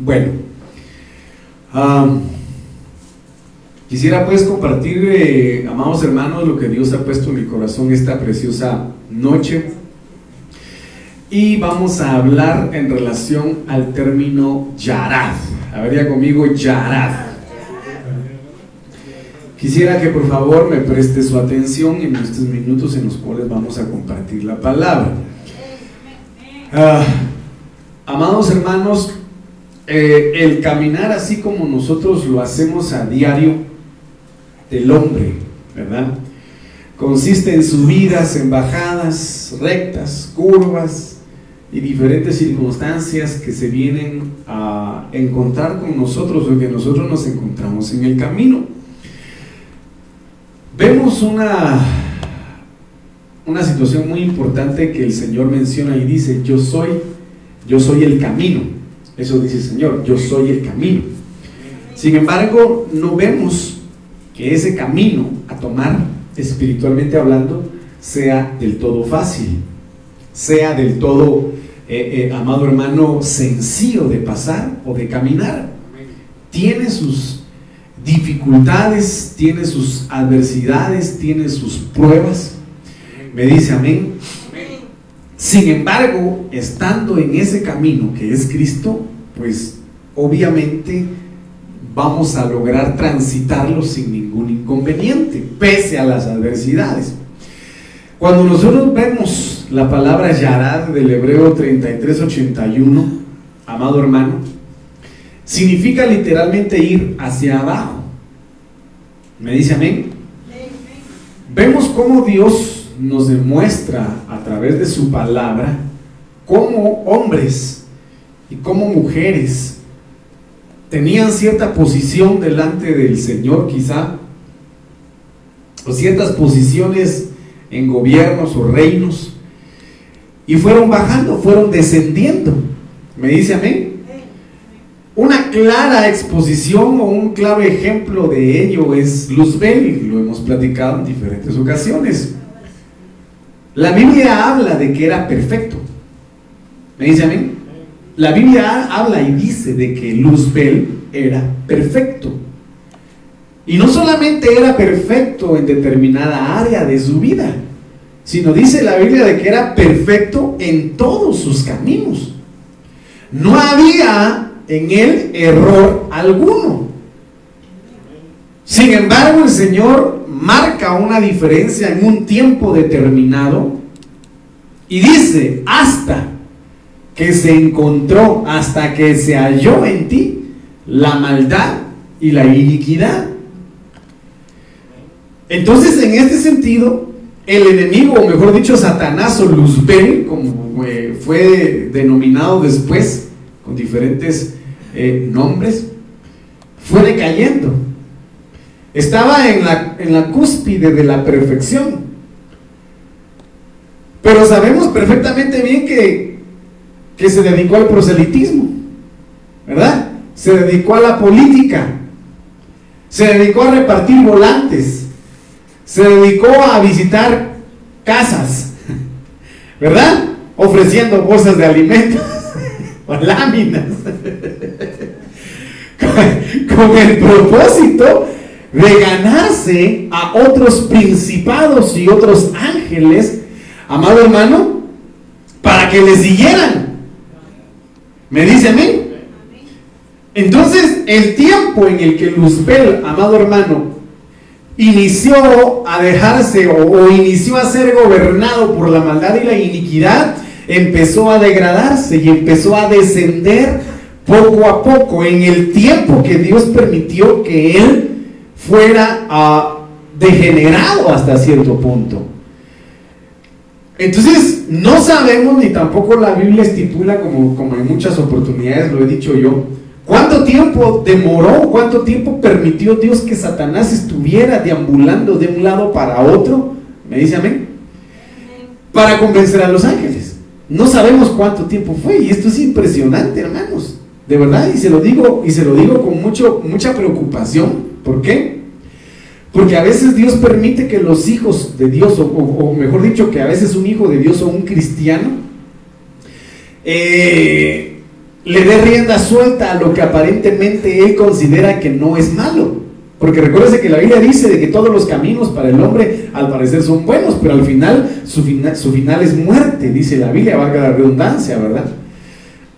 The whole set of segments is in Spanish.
Bueno, quisiera pues compartir, eh, amados hermanos, lo que Dios ha puesto en mi corazón esta preciosa noche. Y vamos a hablar en relación al término yarad. A ver, ya conmigo, yarad. Quisiera que por favor me preste su atención en estos minutos en los cuales vamos a compartir la palabra. Ah, amados hermanos, eh, el caminar así como nosotros lo hacemos a diario del hombre, ¿verdad? Consiste en subidas, en bajadas, rectas, curvas y diferentes circunstancias que se vienen a encontrar con nosotros o que nosotros nos encontramos en el camino. Vemos una, una situación muy importante que el Señor menciona y dice, yo soy, yo soy el camino. Eso dice el Señor, yo soy el camino. Sin embargo, no vemos que ese camino a tomar, espiritualmente hablando, sea del todo fácil, sea del todo, eh, eh, amado hermano, sencillo de pasar o de caminar. Tiene sus dificultades, tiene sus adversidades, tiene sus pruebas. Me dice amén. Sin embargo, estando en ese camino que es Cristo, pues obviamente vamos a lograr transitarlo sin ningún inconveniente, pese a las adversidades. Cuando nosotros vemos la palabra Yarad del Hebreo 3381, amado hermano, significa literalmente ir hacia abajo. ¿Me dice amén? Vemos cómo Dios nos demuestra a través de su palabra cómo hombres y cómo mujeres tenían cierta posición delante del Señor quizá, o ciertas posiciones en gobiernos o reinos, y fueron bajando, fueron descendiendo. ¿Me dice amén? Una clara exposición o un claro ejemplo de ello es Luzbel, lo hemos platicado en diferentes ocasiones. La Biblia habla de que era perfecto. ¿Me dice a mí? La Biblia habla y dice de que Luzbel era perfecto. Y no solamente era perfecto en determinada área de su vida, sino dice la Biblia de que era perfecto en todos sus caminos. No había en él error alguno. Sin embargo, el Señor marca una diferencia en un tiempo determinado y dice, hasta que se encontró, hasta que se halló en ti la maldad y la iniquidad. Entonces, en este sentido, el enemigo, o mejor dicho, Satanás o Luzbel, como fue denominado después, con diferentes eh, nombres, fue decayendo. Estaba en la, en la cúspide de la perfección. Pero sabemos perfectamente bien que, que se dedicó al proselitismo, ¿verdad? Se dedicó a la política, se dedicó a repartir volantes, se dedicó a visitar casas, ¿verdad? Ofreciendo bolsas de alimentos o láminas con, el propósito de ganarse a otros principados y otros ángeles, amado hermano, para que le siguieran. ¿Me dice a mí? Entonces, el tiempo en el que Luzbel, amado hermano, inició a dejarse o, o, inició a ser gobernado por la maldad y la iniquidad, empezó a degradarse y empezó a descender poco a poco, en el tiempo que Dios permitió que él fuera degenerado hasta cierto punto. Entonces, no sabemos ni tampoco la Biblia estipula, como, como en muchas oportunidades lo he dicho yo, cuánto tiempo demoró, cuánto tiempo permitió Dios que Satanás estuviera deambulando de un lado para otro, me dice amén, para convencer a los ángeles. No sabemos cuánto tiempo fue y esto es impresionante, hermanos. De verdad, y se lo digo, y se lo digo con mucho, mucha preocupación. ¿Por qué? Porque a veces Dios permite que los hijos de Dios, o, mejor dicho, que a veces un hijo de Dios o un cristiano, eh, le dé rienda suelta a lo que aparentemente él considera que no es malo. Porque recuérdese que la Biblia dice de que todos los caminos para el hombre al parecer son buenos, pero al final su, final, su final es muerte, dice la Biblia, valga la redundancia, ¿verdad?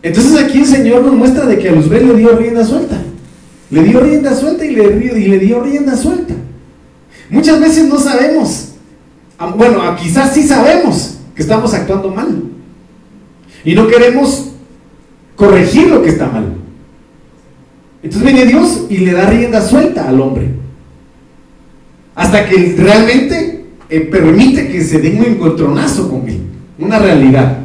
Entonces aquí el Señor nos muestra de que a Luzbel le dio rienda suelta. Le dio rienda suelta y le, y le dio rienda suelta. Muchas veces no sabemos, bueno, quizás sí sabemos que estamos actuando mal. Y no queremos corregir lo que está mal. Entonces viene Dios y le da rienda suelta al hombre. Hasta que realmente eh, permite que se dé un encontronazo con él. Una realidad.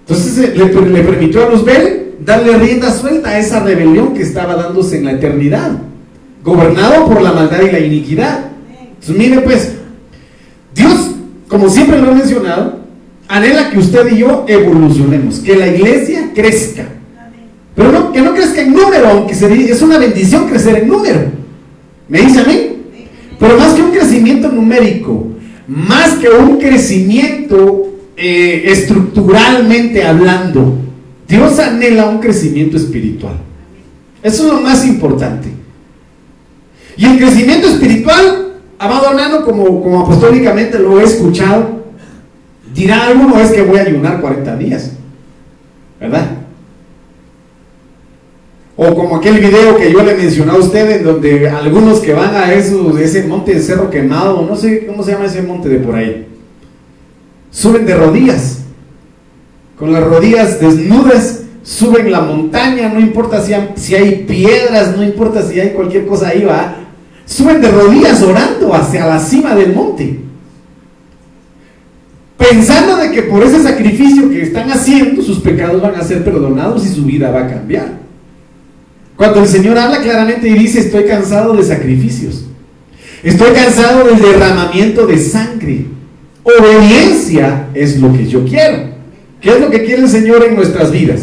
Entonces eh, le, le, permitió a Luzbel darle rienda suelta a esa rebelión que estaba dándose en la eternidad. Gobernado por la maldad y la iniquidad. Entonces mire pues, Dios, como siempre lo he mencionado, anhela que usted y yo evolucionemos, que la iglesia crezca. Pero no, que no crezca en número, aunque es una bendición crecer en número. ¿Me dice a mí? Pero más que un crecimiento numérico, más que un crecimiento eh, estructuralmente hablando, Dios anhela un crecimiento espiritual. Eso es lo más importante. Y el crecimiento espiritual, amado hermano, como, como apostólicamente lo he escuchado, Dirá alguno es que voy a ayunar 40 días, ¿verdad? O como aquel video que yo le mencioné a usted, en donde algunos que van a ese monte de cerro quemado, no sé cómo se llama ese monte de por ahí, suben de rodillas, con las rodillas desnudas, suben la montaña, no importa si hay, si hay piedras, no importa si hay cualquier cosa ahí, va, suben de rodillas orando hacia la cima del monte pensando de que por ese sacrificio que están haciendo, sus pecados van a ser perdonados y su vida va a cambiar. Cuando el Señor habla claramente y dice, estoy cansado de sacrificios, estoy cansado del derramamiento de sangre, obediencia es lo que yo quiero. ¿Qué es lo que quiere el Señor en nuestras vidas?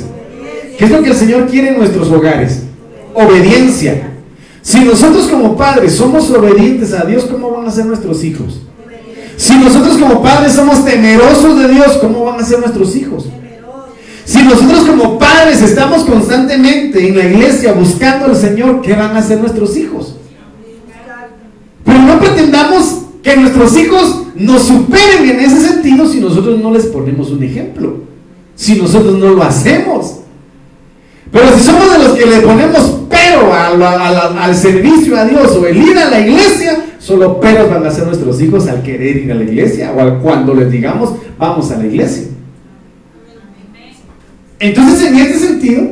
¿Qué es lo que el Señor quiere en nuestros hogares? Obediencia. Si nosotros como padres somos obedientes a Dios, ¿cómo van a ser nuestros hijos? Si nosotros como padres somos temerosos de Dios, ¿cómo van a ser nuestros hijos? Si nosotros como padres estamos constantemente en la iglesia buscando al Señor, ¿qué van a hacer nuestros hijos? Pero no pretendamos que nuestros hijos nos superen en ese sentido si nosotros no les ponemos un ejemplo, si nosotros no lo hacemos. Pero si somos de los que le ponemos pero al servicio a Dios o el ir a la iglesia, Solo peros van a ser nuestros hijos al querer ir a la iglesia o al cuando les digamos vamos a la iglesia. Entonces, en este sentido,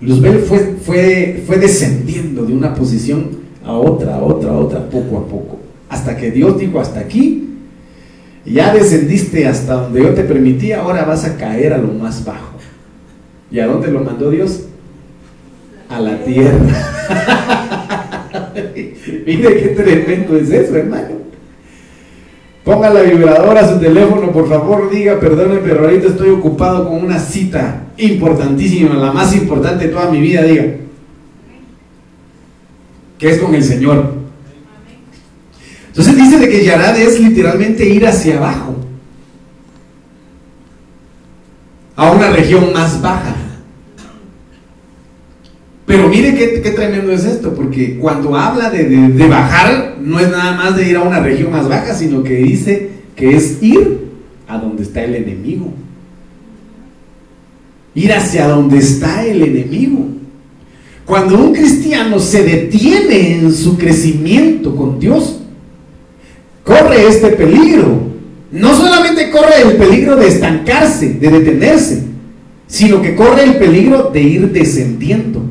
Luzbel fue, fue, fue descendiendo de una posición a otra, a otra, a otra, poco a poco. Hasta que Dios dijo, hasta aquí, ya descendiste hasta donde yo te permití, ahora vas a caer a lo más bajo. ¿Y a dónde lo mandó Dios? A la tierra. Mire qué tremendo es eso, hermano. Ponga la vibradora a su teléfono, por favor, diga, perdone, pero ahorita estoy ocupado con una cita importantísima, la más importante de toda mi vida, diga. Que es con el Señor. Entonces dice de que Yarad es literalmente ir hacia abajo. A una región más baja. Pero mire qué, tremendo es esto, porque cuando habla de, bajar, no es nada más de ir a una región más baja, sino que dice que es ir a donde está el enemigo. Ir hacia donde está el enemigo. Cuando un cristiano se detiene en su crecimiento con Dios, corre este peligro. No solamente corre el peligro de estancarse, de detenerse, sino que corre el peligro de ir descendiendo.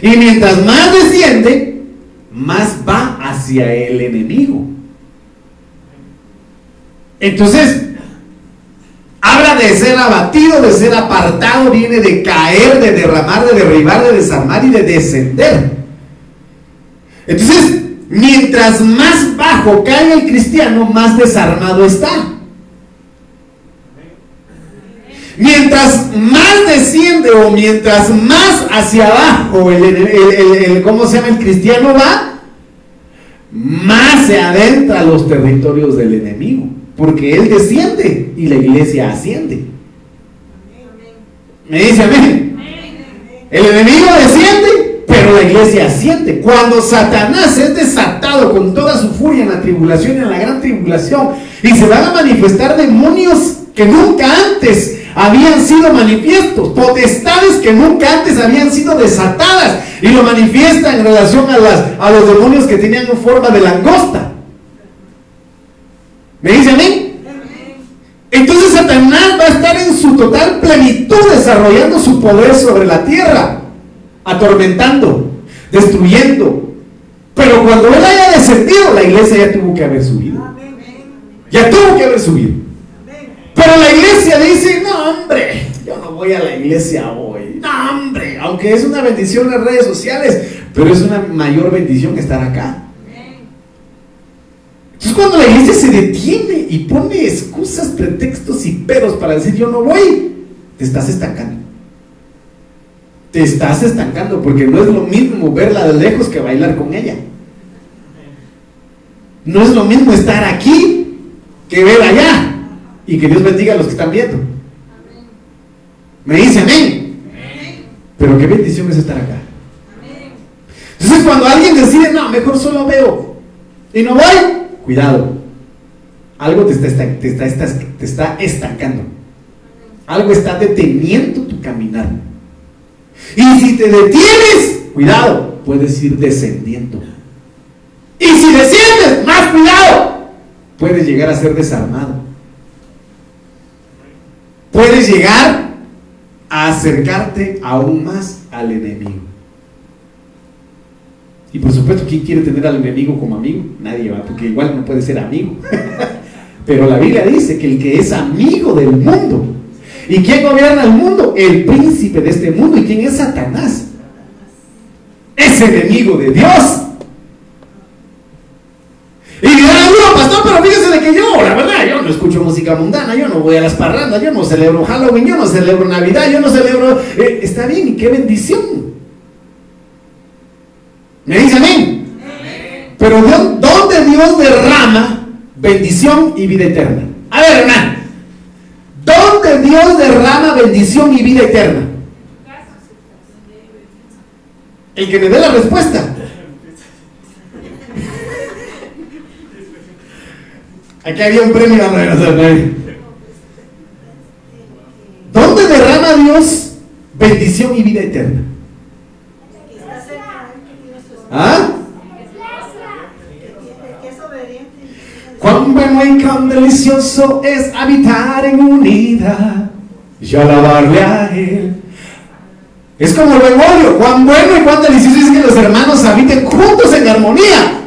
Y mientras más desciende, más va hacia el enemigo. Entonces, habla de ser abatido, de ser apartado, viene de caer, de derramar, de derribar, de desarmar y de descender. Entonces, mientras más bajo cae el cristiano, más desarmado está. Mientras más desciende o mientras más hacia abajo el, ¿cómo se llama? El cristiano va, más se adentra a los territorios del enemigo. Porque él desciende y la iglesia asciende. Me dice amén. El enemigo desciende, la iglesia asciende. Cuando Satanás es desatado con toda su furia en la tribulación y en la gran tribulación, y se van a manifestar demonios que nunca antes habían sido manifiestos, potestades que nunca antes habían sido desatadas, y lo manifiesta en relación a, las, a los demonios que tenían forma de langosta. ¿Me dice a mí? Entonces Satanás va a estar en su total plenitud desarrollando su poder sobre la tierra, atormentando, destruyendo. Pero cuando él haya descendido, la iglesia ya tuvo que haber subido. Ya tuvo que haber subido. Pero la iglesia dice, no hombre, yo no voy a la iglesia hoy. No hombre, aunque es una bendición las redes sociales, pero es una mayor bendición estar acá. Entonces cuando la iglesia se detiene y pone excusas, pretextos y peros para decir yo no voy, te estás estancando. Te estás estancando porque no es lo mismo verla de lejos que bailar con ella. No es lo mismo estar aquí que ver allá. Y que Dios bendiga a los que están viendo. Me dice amén. Pero qué bendición es estar acá. Entonces cuando alguien decide, no, mejor solo veo y no voy, cuidado. Algo te está, te está, te está estancando. Algo está deteniendo tu caminar. Y si te detienes, cuidado, puedes ir descendiendo. Y si desciendes, más cuidado, puedes llegar a ser desarmado. Puedes llegar a acercarte aún más al enemigo. Y por supuesto, ¿quién quiere tener al enemigo como amigo? Nadie va, porque igual no puede ser amigo. Pero la Biblia dice que el que es amigo del mundo. ¿Y quién gobierna el mundo? El príncipe de este mundo. ¿Y quién es Satanás? Es enemigo de Dios. Y dirán, no, pastor, pero fíjese de que yo, la verdad, yo no escucho música mundana, yo no voy a las parrandas, yo no celebro Halloween, yo no celebro Navidad, yo no celebro... Eh, está bien, y qué bendición. ¿Me dice amén? Pero ¿dónde Dios derrama bendición y vida eterna? A ver, hermano. ¿Dónde Dios derrama bendición y vida eterna? El que me dé la respuesta. Aquí había un premio ¿Dónde derrama Dios bendición y vida eterna? ¿Ah? Cuán bueno y cuán delicioso es habitar en unidad y alabarle a Él. Es como el buen cuán bueno y cuán delicioso es que los hermanos habiten juntos en armonía.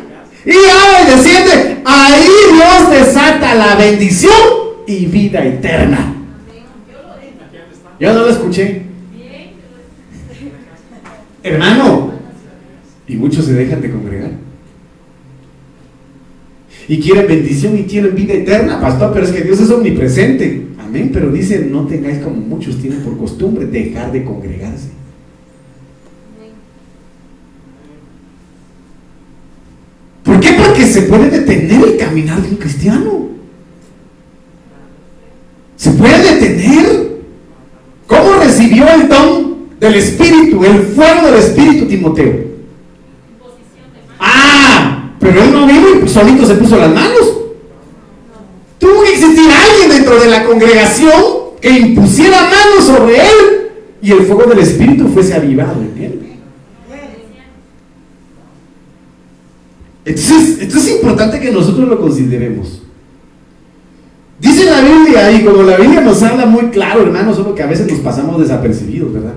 Y ahora desciende, ahí Dios desata la bendición y vida eterna. Yo no lo escuché. Hermano, y muchos se dejan de congregar. Y quieren bendición y quieren vida eterna, pastor, pero es que Dios es omnipresente. Amén, pero dice, no tengáis como muchos tienen por costumbre dejar de congregarse. ¿Por qué? Porque se puede detener el caminar de un cristiano. Se puede detener. ¿Cómo recibió el don del Espíritu, el fuego del Espíritu Timoteo? Pero él no vino y solito se puso las manos. Tuvo que existir alguien dentro de la congregación que impusiera manos sobre él y el fuego del Espíritu fuese avivado en él. Entonces, esto es importante que nosotros lo consideremos. Dice la Biblia, y como la Biblia nos habla muy claro, hermano, solo que a veces nos pasamos desapercibidos, ¿verdad?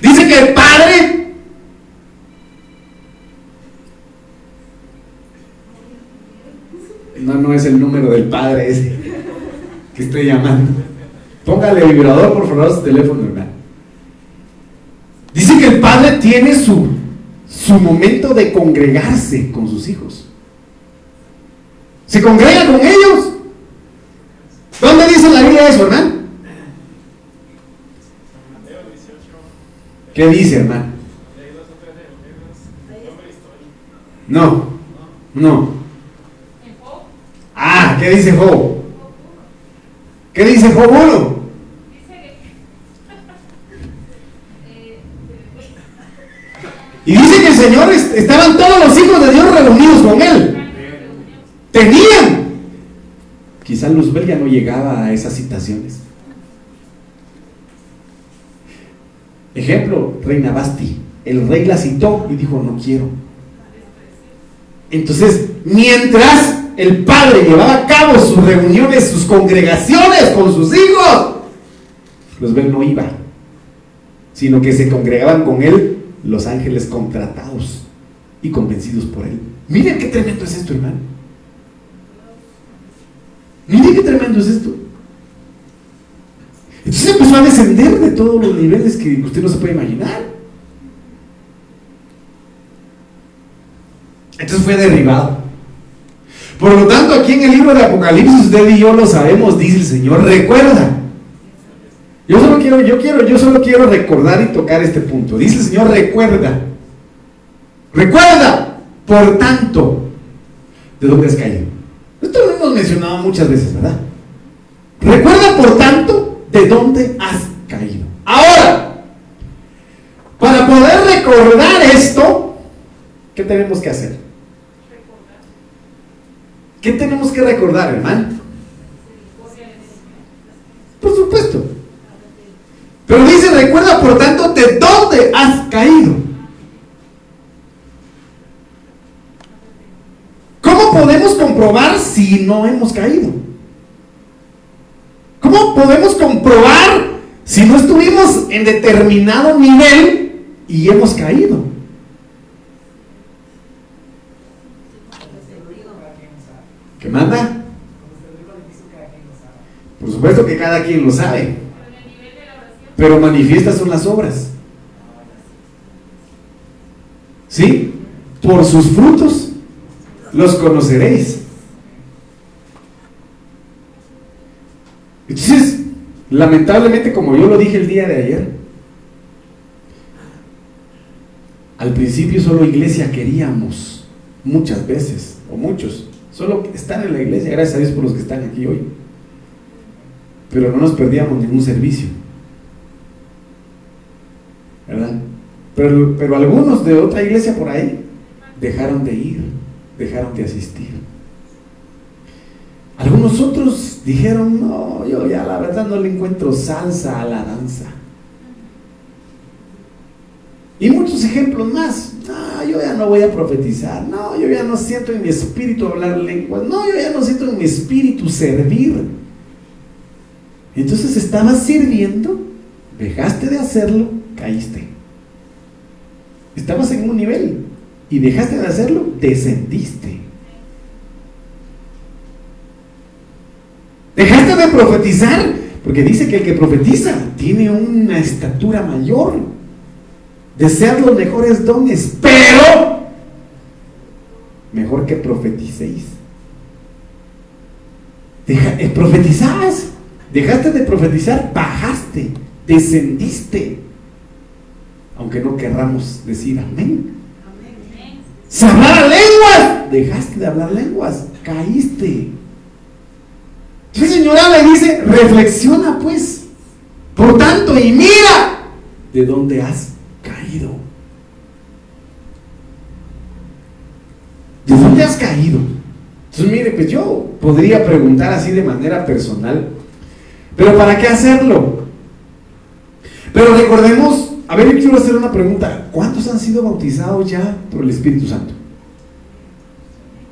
Dice que el Padre No, no es el número del padre ese que estoy llamando. Póngale vibrador, por favor, su teléfono, hermano. Dice que el padre tiene su, su momento de congregarse con sus hijos. Se congrega con ellos. ¿Dónde dice la Biblia eso, hermano? ¿Qué dice, hermano? No, no. ¿Qué dice Job? ¿Qué dice Job 1? Y dice que el Señor estaban todos los hijos de Dios reunidos con él. Tenían. Quizá Luzbel ya no llegaba a esas citaciones. Ejemplo, Reina Basti. El rey la citó y dijo, no quiero. Entonces, mientras el padre llevaba a cabo sus reuniones, sus congregaciones con sus hijos, Luzbel no iba, sino que se congregaban con él los ángeles contratados y convencidos por él. Miren qué tremendo es esto, hermano. Miren qué tremendo es esto. Entonces empezó a descender de todos los niveles que usted no se puede imaginar. Entonces fue derribado. Por lo tanto, aquí en el libro de Apocalipsis, usted y yo lo sabemos, dice el Señor, recuerda. Yo solo quiero, yo quiero, yo solo quiero recordar y tocar este punto. Dice el Señor, recuerda. Recuerda, por tanto, de dónde has caído. Esto lo hemos mencionado muchas veces, ¿verdad? Recuerda, por tanto, de dónde has caído. Ahora, para poder recordar esto, ¿qué tenemos que hacer? ¿Qué tenemos que recordar, hermano? Por supuesto. Pero dice, recuerda por tanto de dónde has caído. ¿Cómo podemos comprobar si no hemos caído? ¿Cómo podemos comprobar si no estuvimos en determinado nivel y hemos caído? ¿Qué manda? Por supuesto que cada quien lo sabe. Pero manifiestas son las obras. ¿Sí? Por sus frutos los conoceréis. Entonces, lamentablemente, como yo lo dije el día de ayer, al principio solo iglesia queríamos, muchas veces, o muchos. Solo estar en la iglesia, gracias a Dios por los que están aquí hoy. Pero no nos perdíamos ningún servicio. ¿Verdad? Pero, pero algunos de otra iglesia por ahí dejaron de ir, dejaron de asistir. Algunos otros dijeron, no, yo ya la verdad no le encuentro salsa a la danza. Y muchos ejemplos más. No, yo ya no voy a profetizar. No, yo ya no siento en mi espíritu hablar lenguas. No, yo ya no siento en mi espíritu servir. Entonces estabas sirviendo, dejaste de hacerlo, caíste. Estabas en un nivel y dejaste de hacerlo, descendiste. Dejaste de profetizar, porque dice que el que profetiza tiene una estatura mayor desear los mejores dones, pero mejor que profeticéis. Eh, profetizabas, dejaste de profetizar, bajaste, descendiste. Aunque no querramos decir amén. Se hablaba lenguas, dejaste de hablar lenguas, caíste. El señora le dice, reflexiona pues. Por tanto, y mira de dónde has caído? ¿De dónde has caído? Entonces, mire, pues yo podría preguntar así de manera personal, pero ¿para qué hacerlo? Pero recordemos, a ver, yo quiero hacer una pregunta. ¿Cuántos han sido bautizados ya por el Espíritu Santo?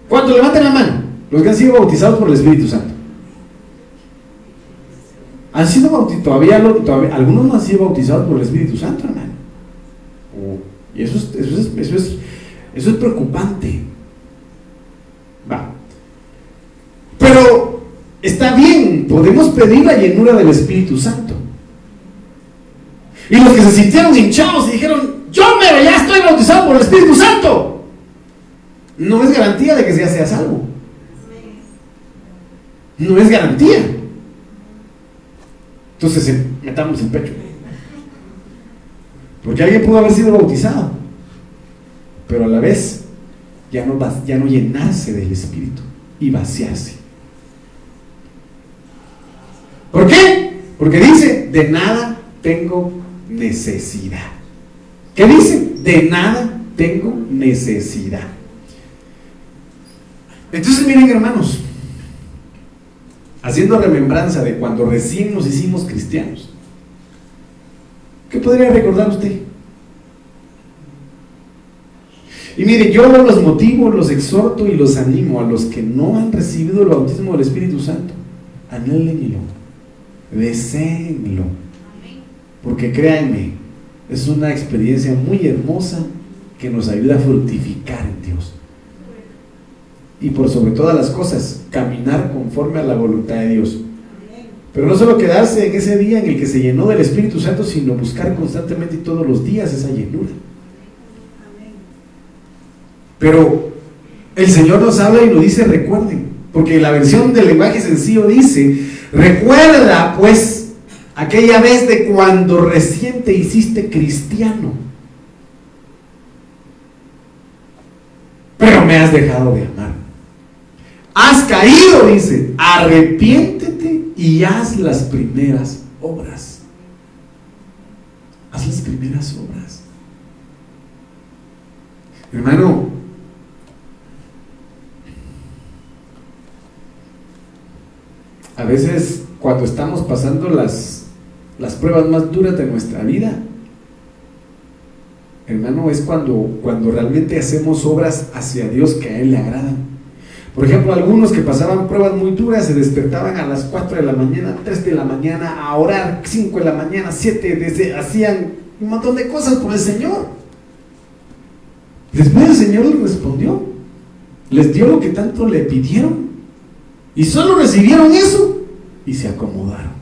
¿Cuántos? Levanten la mano. Los que han sido bautizados por el Espíritu Santo. Han sido bautizados, todavía, todavía, algunos no han sido bautizados por el Espíritu Santo, hermano. Y eso es, eso es, eso es, eso es preocupante. Va. Pero está bien, podemos pedir la llenura del Espíritu Santo. Y los que se sintieron hinchados y dijeron, yo me ya estoy bautizado por el Espíritu Santo. No es garantía de que ya sea salvo. No es garantía. Entonces metamos el pecho. Porque alguien pudo haber sido bautizado, pero a la vez ya no, ya no llenarse del Espíritu y vaciarse. ¿Por qué? Porque dice, de nada tengo necesidad. ¿Qué dice? De nada tengo necesidad. Entonces miren hermanos, haciendo remembranza de cuando recién nos hicimos cristianos, ¿qué podría recordar usted? Y mire, yo los motivo, los exhorto y los animo a los que no han recibido el bautismo del Espíritu Santo, anhélenlo, deseenlo, porque créanme, es una experiencia muy hermosa que nos ayuda a fructificar en Dios. Y por sobre todas las cosas, caminar conforme a la voluntad de Dios. Pero no solo quedarse en ese día en el que se llenó del Espíritu Santo, sino buscar constantemente todos los días esa llenura. Pero el Señor nos habla y nos dice, recuerden, porque la versión del lenguaje sencillo dice, recuerda pues aquella vez de cuando recién te hiciste cristiano, pero me has dejado de amar. Has caído, dice, arrepiéntete y haz las primeras obras. Haz las primeras obras. Hermano, a veces cuando estamos pasando las, las pruebas más duras de nuestra vida, hermano, es cuando, cuando realmente hacemos obras hacia Dios que a Él le agradan. Por ejemplo, algunos que pasaban pruebas muy duras se despertaban a las 4 de la mañana, 3 de la mañana a orar, 5 de la mañana, 7, desde, hacían un montón de cosas por el Señor. Después el Señor les respondió, les dio lo que tanto le pidieron y solo recibieron eso y se acomodaron.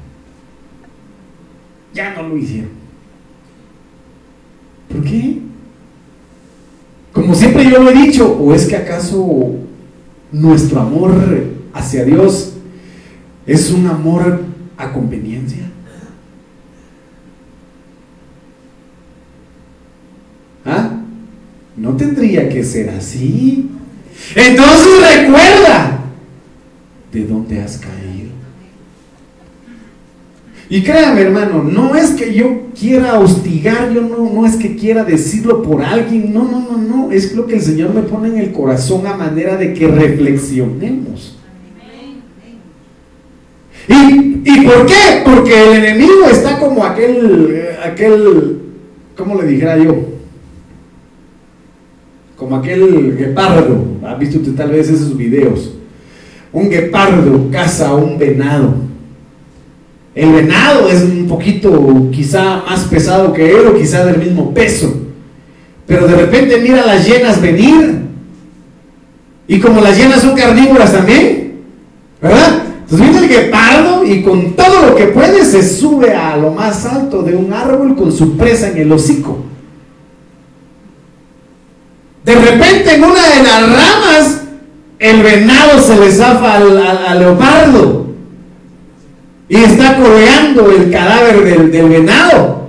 Ya no lo hicieron. ¿Por qué? Como siempre yo lo he dicho, ¿o es que acaso nuestro amor hacia Dios es un amor a conveniencia? ¿Ah? No tendría que ser así. Entonces recuerda de dónde has caído. Y créame, hermano, no es que yo quiera hostigar, yo no, no es que quiera decirlo por alguien, no, no, no, no, es lo que el Señor me pone en el corazón a manera de que reflexionemos. ¿Y, ¿Y por qué? Porque el enemigo está como aquel, aquel, ¿cómo le dijera yo? Como aquel guepardo, ¿ha visto usted tal vez esos videos? Un guepardo caza a un venado el venado es un poquito quizá más pesado que él o quizá del mismo peso. Pero de repente mira las llenas venir. Y como las llenas son carnívoras también, ¿verdad? Entonces viene el guepardo y con todo lo que puede se sube a lo más alto de un árbol con su presa en el hocico. De repente en una de las ramas el venado se le zafa al leopardo y está coreando el cadáver del, venado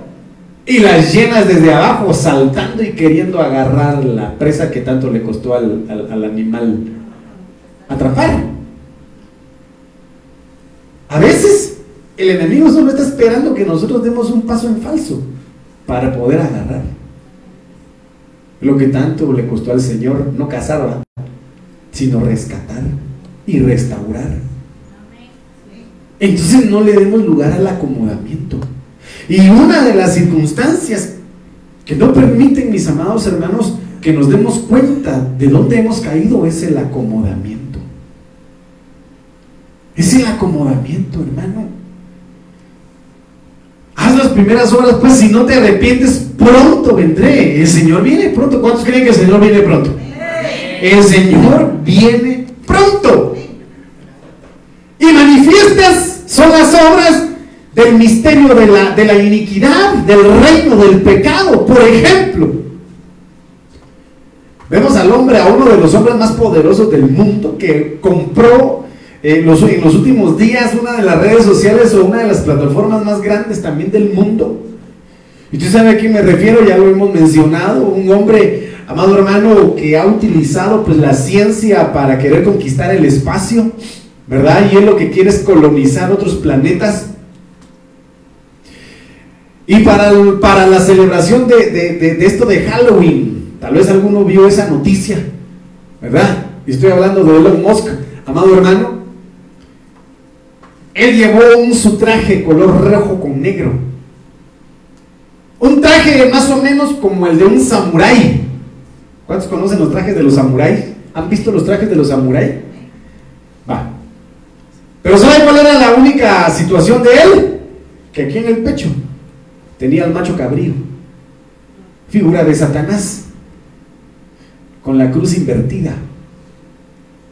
y las llenas desde abajo saltando y queriendo agarrar la presa que tanto le costó al, al animal atrapar. A veces el enemigo solo está esperando que nosotros demos un paso en falso para poder agarrar. Lo que tanto le costó al Señor no cazar, sino rescatar y restaurar. Entonces no le demos lugar al acomodamiento. Y una de las circunstancias que no permiten, mis amados hermanos, que nos demos cuenta de dónde hemos caído es el acomodamiento. Es el acomodamiento, hermano. Haz las primeras horas, pues si no te arrepientes, pronto vendré. El Señor viene pronto. ¿Cuántos creen que el Señor viene pronto? El Señor viene pronto. Y manifiestas son las obras del misterio de la, de la iniquidad, del reino del pecado. Por ejemplo, vemos al hombre, a uno de los hombres más poderosos del mundo, que compró en los, en los últimos días una de las redes sociales o una de las plataformas más grandes también del mundo. Y usted sabe a quién me refiero, ya lo hemos mencionado, un hombre, amado hermano, que ha utilizado pues la ciencia para querer conquistar el espacio ¿verdad? Y él lo que quiere es colonizar otros planetas. Y para, para la celebración de, esto de Halloween, Tal vez alguno vio esa noticia, ¿verdad? Y estoy hablando de Elon Musk, amado hermano. Él llevó un su traje color rojo con negro. Un traje más o menos como el de un samurái. ¿Cuántos conocen los trajes de los samuráis? ¿Han visto los trajes de los samuráis? Pero ¿saben cuál era la única situación de él? Que aquí en el pecho tenía el macho cabrío, figura de Satanás, con la cruz invertida,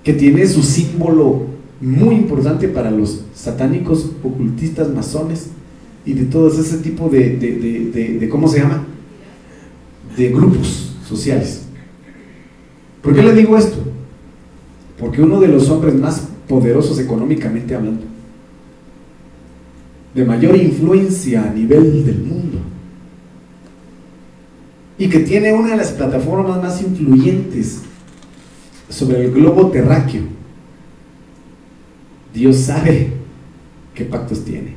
que tiene su símbolo muy importante para los satánicos, ocultistas, masones y de todo ese tipo de, de, de ¿cómo se llama? De grupos sociales. ¿Por qué le digo esto? Porque uno de los hombres más poderosos económicamente hablando, de mayor influencia a nivel del mundo, y que tiene una de las plataformas más influyentes sobre el globo terráqueo, Dios sabe qué pactos tiene.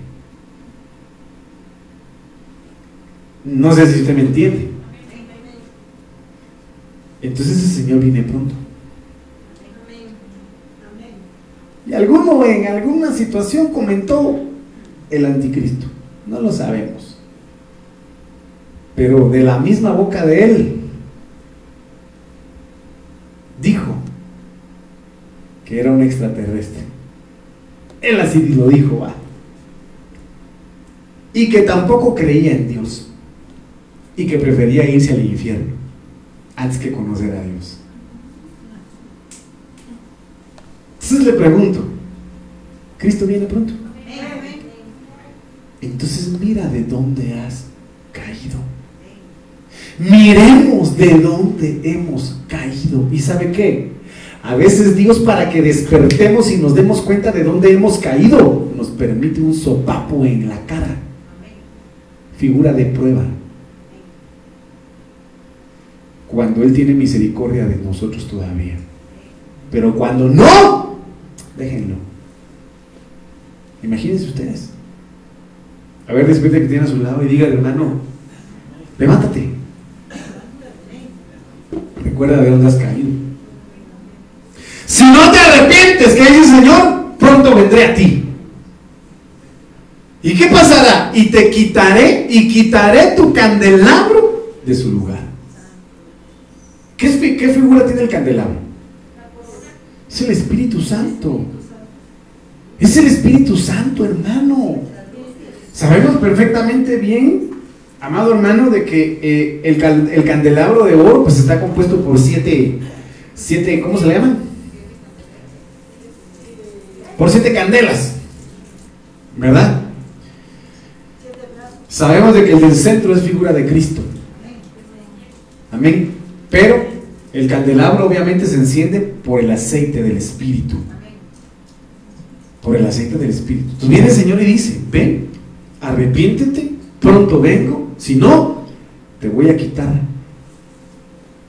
No sé si usted me entiende. Entonces el Señor viene pronto. Y alguno en alguna situación comentó el anticristo. No lo sabemos. Pero de la misma boca de él dijo que era un extraterrestre. Él así lo dijo, va. Y que tampoco creía en Dios. Y que prefería irse al infierno antes que conocer a Dios. Entonces le pregunto, ¿Cristo viene pronto? Entonces mira de dónde has caído. Miremos de dónde hemos caído. ¿Y sabe qué? A veces Dios para que despertemos y nos demos cuenta de dónde hemos caído, nos permite un sopapo en la cara. Figura de prueba cuando Él tiene misericordia de nosotros todavía. Pero cuando no, déjenlo. Imagínense ustedes. A ver, después de que tiene a su lado y diga, hermano, levántate. Recuerda de dónde has caído. Si no te arrepientes, que dice Señor, pronto vendré a ti. ¿Y qué pasará? Y te quitaré y quitaré tu candelabro de su lugar. ¿Qué, figura tiene el candelabro? Es el Espíritu Santo. Es el Espíritu Santo, hermano. Sabemos perfectamente bien, amado hermano, de que eh, el, candelabro de oro pues está compuesto por siete, siete, ¿cómo se le llaman? Por siete candelas, ¿verdad? Sabemos de que el del centro es figura de Cristo. Amén. Pero el candelabro obviamente se enciende por el aceite del Espíritu. Por el aceite del Espíritu. Entonces viene el Señor y dice, ven, arrepiéntete, pronto vengo, si no, te voy a quitar.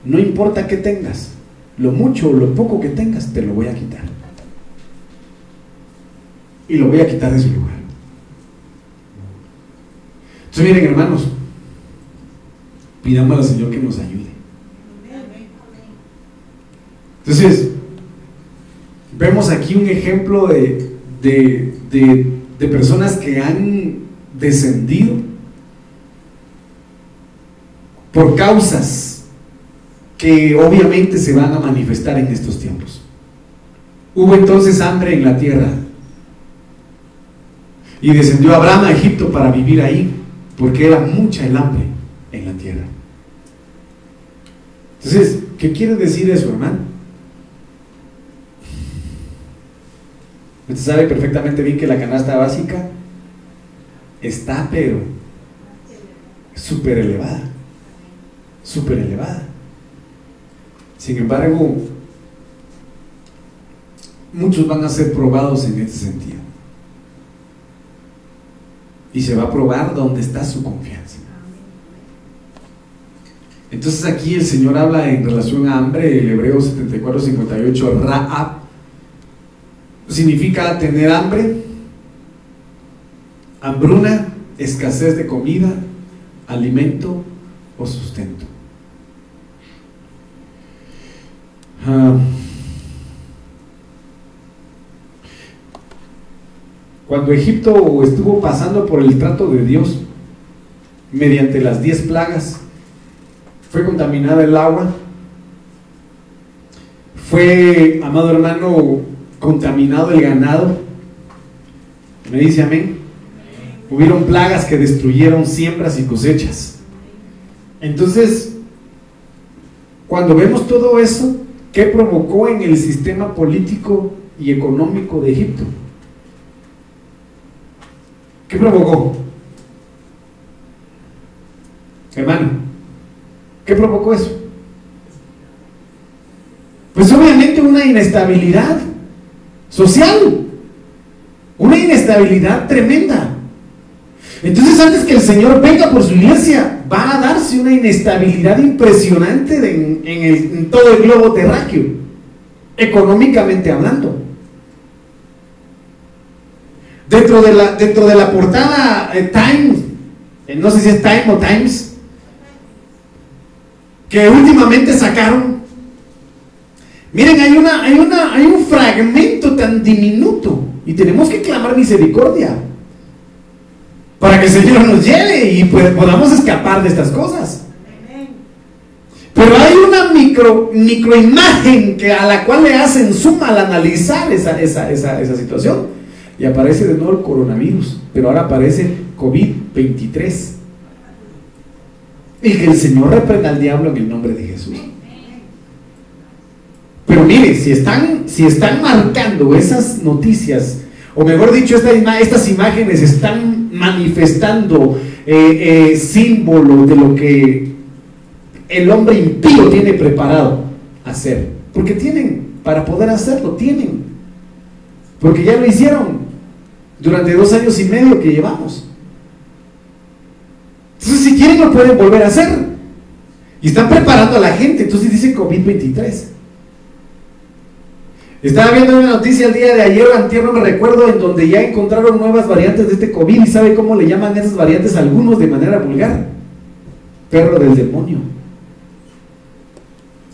No importa qué tengas, lo mucho o lo poco que tengas, te lo voy a quitar. Y lo voy a quitar de su lugar. Entonces miren hermanos, pidamos al Señor que nos ayude. Entonces, vemos aquí un ejemplo de, de, personas que han descendido por causas que obviamente se van a manifestar en estos tiempos. Hubo entonces hambre en la tierra y descendió Abraham a Egipto para vivir ahí, porque era mucha el hambre en la tierra. Entonces, ¿qué quiere decir eso, hermano? Usted sabe perfectamente bien que la canasta básica está, pero súper elevada. Súper elevada. Sin embargo, muchos van a ser probados en este sentido. Y se va a probar dónde está su confianza. Entonces aquí el Señor habla en relación a hambre, el Hebreo 74, 58, Ra'ab, significa tener hambre, hambruna, escasez de comida, alimento o sustento. Ah. cuando Egipto estuvo pasando por el trato de Dios, mediante las diez plagas, fue contaminada el agua, fue, amado hermano, contaminado el ganado. ¿Me dice amén? Hubieron plagas que destruyeron siembras y cosechas. Entonces, cuando vemos todo eso, ¿qué provocó en el sistema político y económico de Egipto? ¿Qué provocó? Hermano, ¿qué provocó eso? Pues obviamente una inestabilidad social, una inestabilidad tremenda. Entonces antes que el Señor venga por su iglesia, va a darse una inestabilidad impresionante en, todo el globo terráqueo, económicamente hablando. Dentro de la, dentro de la portada eh, Times, eh, no sé si es Time o Times, que últimamente sacaron, Miren, hay, una, hay, una, hay un fragmento tan diminuto y tenemos que clamar misericordia para que el Señor nos lleve y pues, podamos escapar de estas cosas. Pero hay una micro, microimagen que, a la cual le hacen suma al analizar esa, esa, esa, esa situación. Y aparece de nuevo el coronavirus, pero ahora aparece COVID-23. Y que el Señor reprenda al diablo en el nombre de Jesús. Pero mire, si están, si están marcando esas noticias, o mejor dicho, estas imágenes están manifestando eh, eh, símbolos de lo que el hombre impío tiene preparado hacer. Porque tienen, para poder hacerlo, tienen. Porque ya lo hicieron durante dos años y medio que llevamos. Entonces, si quieren, lo pueden volver a hacer. Y están preparando a la gente. Entonces dice COVID-23. Estaba viendo una noticia el día de ayer o antier, no me recuerdo, en donde ya encontraron nuevas variantes de este COVID y sabe cómo le llaman esas variantes algunos de manera vulgar. Perro del demonio.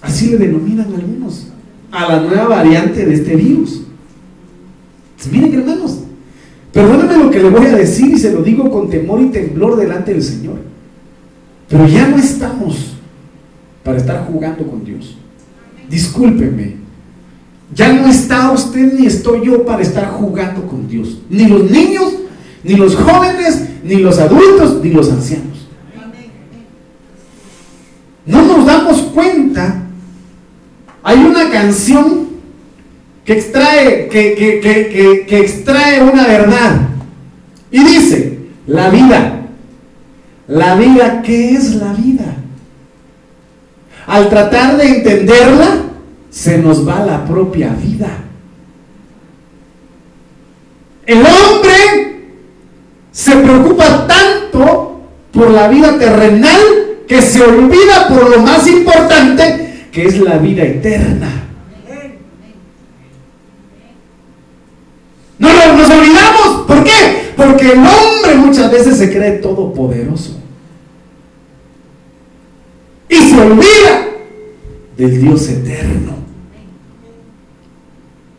Así le denominan algunos a la nueva variante de este virus. Pues miren, hermanos, perdónenme lo que le voy a decir y se lo digo con temor y temblor delante del Señor. Pero ya no estamos para estar jugando con Dios. Discúlpeme, ya no está usted ni estoy yo para estar jugando con Dios. Ni los niños, ni los jóvenes, ni los adultos, ni los ancianos. No nos damos cuenta. Hay una canción que extrae, que, que, que extrae una verdad. Y dice, la vida. La vida, ¿qué es la vida? Al tratar de entenderla, se nos va la propia vida. El hombre se preocupa tanto por la vida terrenal que se olvida por lo más importante que es la vida eterna. No nos olvidamos. ¿Por qué? Porque el hombre muchas veces se cree todopoderoso. Y se olvida del Dios eterno.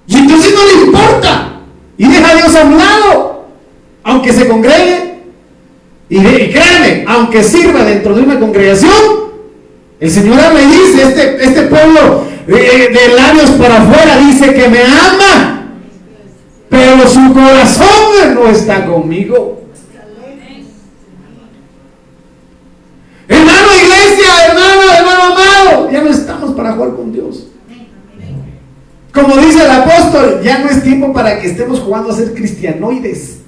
Y entonces no le importa. Y deja a Dios a un lado. Aunque se congregue. Y, créanme, aunque sirva dentro de una congregación, el Señor me dice, este, este pueblo de, de labios para afuera dice que me ama. Pero su corazón no está conmigo. Hermano iglesia, hermano, hermano amado, ya no estamos para jugar con Dios. Como dice el apóstol, ya no es tiempo para que estemos jugando a ser cristianoides.